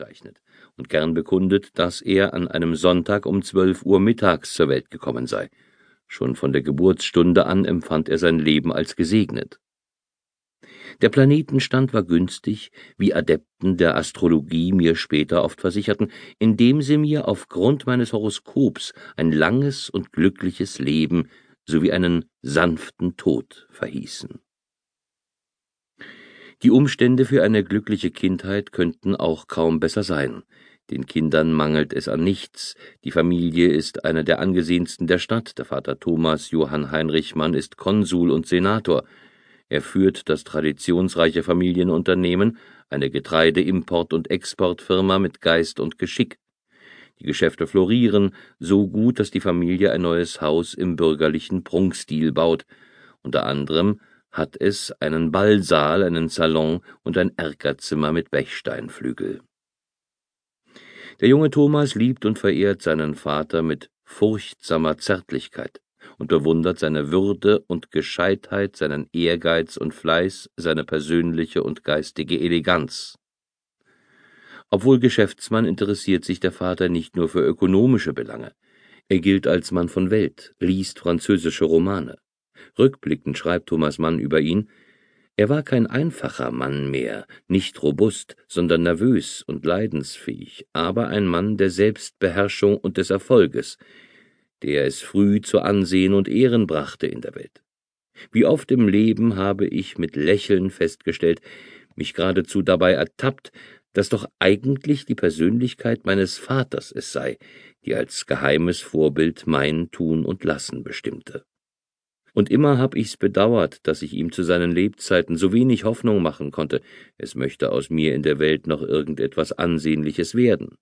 bezeichnet und gern bekundet, dass er an einem Sonntag um zwölf Uhr mittags zur Welt gekommen sei. Schon von der Geburtsstunde an empfand er sein Leben als gesegnet. Der Planetenstand war günstig, wie Adepten der Astrologie mir später oft versicherten, indem sie mir aufgrund meines Horoskops ein langes und glückliches Leben sowie einen sanften Tod verhießen. Die Umstände für eine glückliche Kindheit könnten auch kaum besser sein. Den Kindern mangelt es an nichts. Die Familie ist eine der angesehensten der Stadt. Der Vater Thomas Johann Heinrich Mann ist Konsul und Senator. Er führt das traditionsreiche Familienunternehmen, eine Getreideimport- und Exportfirma mit Geist und Geschick. Die Geschäfte florieren, so gut, dass die Familie ein neues Haus im bürgerlichen Prunkstil baut. Unter anderem hat es einen Ballsaal, einen Salon und ein Erkerzimmer mit Bechsteinflügel. Der junge Thomas liebt und verehrt seinen Vater mit furchtsamer Zärtlichkeit und bewundert seine Würde und Gescheitheit, seinen Ehrgeiz und Fleiß, seine persönliche und geistige Eleganz. Obwohl Geschäftsmann interessiert sich der Vater nicht nur für ökonomische Belange. Er gilt als Mann von Welt, liest französische Romane. Rückblickend schreibt Thomas Mann über ihn, er war kein einfacher Mann mehr, nicht robust, sondern nervös und leidensfähig, aber ein Mann der Selbstbeherrschung und des Erfolges, der es früh zu Ansehen und Ehren brachte in der Welt. Wie oft im Leben habe ich mit Lächeln festgestellt, mich geradezu dabei ertappt, dass doch eigentlich die Persönlichkeit meines Vaters es sei, die als geheimes Vorbild mein Tun und Lassen bestimmte. Und immer hab ich's bedauert, dass ich ihm zu seinen Lebzeiten so wenig Hoffnung machen konnte, es möchte aus mir in der Welt noch irgendetwas Ansehnliches werden.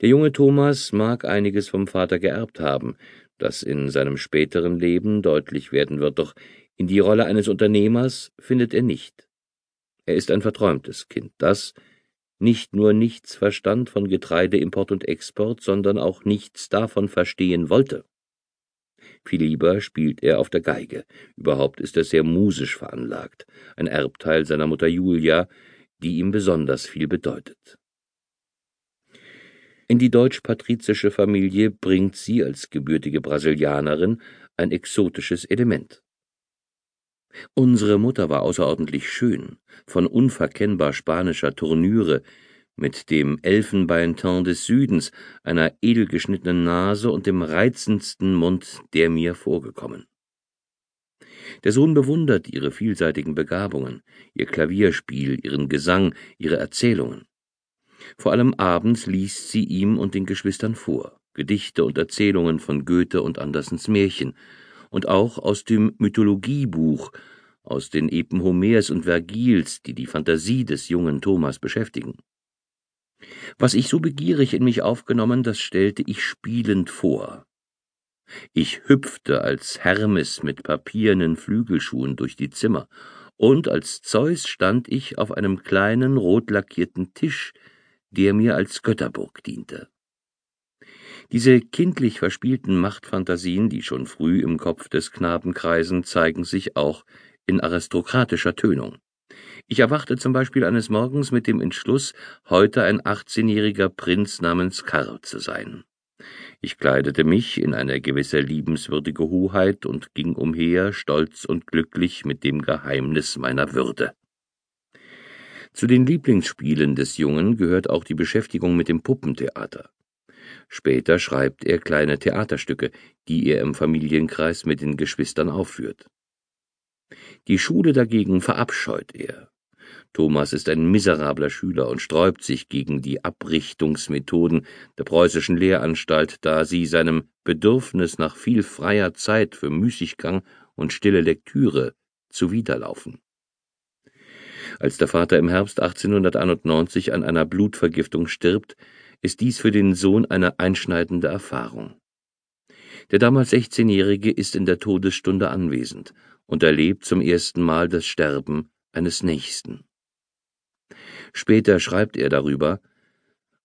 Der junge Thomas mag einiges vom Vater geerbt haben, das in seinem späteren Leben deutlich werden wird, doch in die Rolle eines Unternehmers findet er nicht. Er ist ein verträumtes Kind, das nicht nur nichts verstand von Getreideimport und Export, sondern auch nichts davon verstehen wollte. Viel lieber spielt er auf der Geige, überhaupt ist er sehr musisch veranlagt, ein Erbteil seiner Mutter Julia, die ihm besonders viel bedeutet. In die deutsch-patrizische Familie bringt sie als gebürtige Brasilianerin ein exotisches Element. Unsere Mutter war außerordentlich schön, von unverkennbar spanischer Tournüre, mit dem Elfenbeinteint des Südens, einer edelgeschnittenen Nase und dem reizendsten Mund, der mir vorgekommen. Der Sohn bewundert ihre vielseitigen Begabungen, ihr Klavierspiel, ihren Gesang, ihre Erzählungen. Vor allem abends liest sie ihm und den Geschwistern vor, Gedichte und Erzählungen von Goethe und Andersens Märchen, und auch aus dem Mythologiebuch, aus den Epen Homers und Vergils, die die Fantasie des jungen Thomas beschäftigen. Was ich so begierig in mich aufgenommen, das stellte ich spielend vor. Ich hüpfte als Hermes mit papiernen Flügelschuhen durch die Zimmer, und als Zeus stand ich auf einem kleinen rot lackierten Tisch, der mir als Götterburg diente. Diese kindlich verspielten Machtfantasien, die schon früh im Kopf des Knaben kreisen, zeigen sich auch in aristokratischer Tönung. Ich erwachte zum Beispiel eines Morgens mit dem Entschluss, heute ein achtzehnjähriger Prinz namens Karl zu sein. Ich kleidete mich in eine gewisse liebenswürdige Hoheit und ging umher, stolz und glücklich mit dem Geheimnis meiner Würde. Zu den Lieblingsspielen des Jungen gehört auch die Beschäftigung mit dem Puppentheater. Später schreibt er kleine Theaterstücke, die er im Familienkreis mit den Geschwistern aufführt. Die Schule dagegen verabscheut er. Thomas ist ein miserabler Schüler und sträubt sich gegen die Abrichtungsmethoden der preußischen Lehranstalt, da sie seinem Bedürfnis nach viel freier Zeit für Müßiggang und stille Lektüre zuwiderlaufen. Als der Vater im Herbst 1891 an einer Blutvergiftung stirbt, ist dies für den Sohn eine einschneidende Erfahrung. Der damals 16-Jährige ist in der Todesstunde anwesend und erlebt zum ersten Mal das Sterben eines Nächsten. Später schreibt er darüber,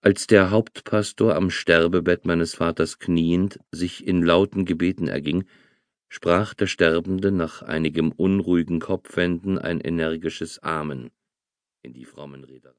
als der Hauptpastor am Sterbebett meines Vaters kniend sich in lauten Gebeten erging, sprach der Sterbende nach einigem unruhigen Kopfwenden ein energisches Amen in die frommen Rederei.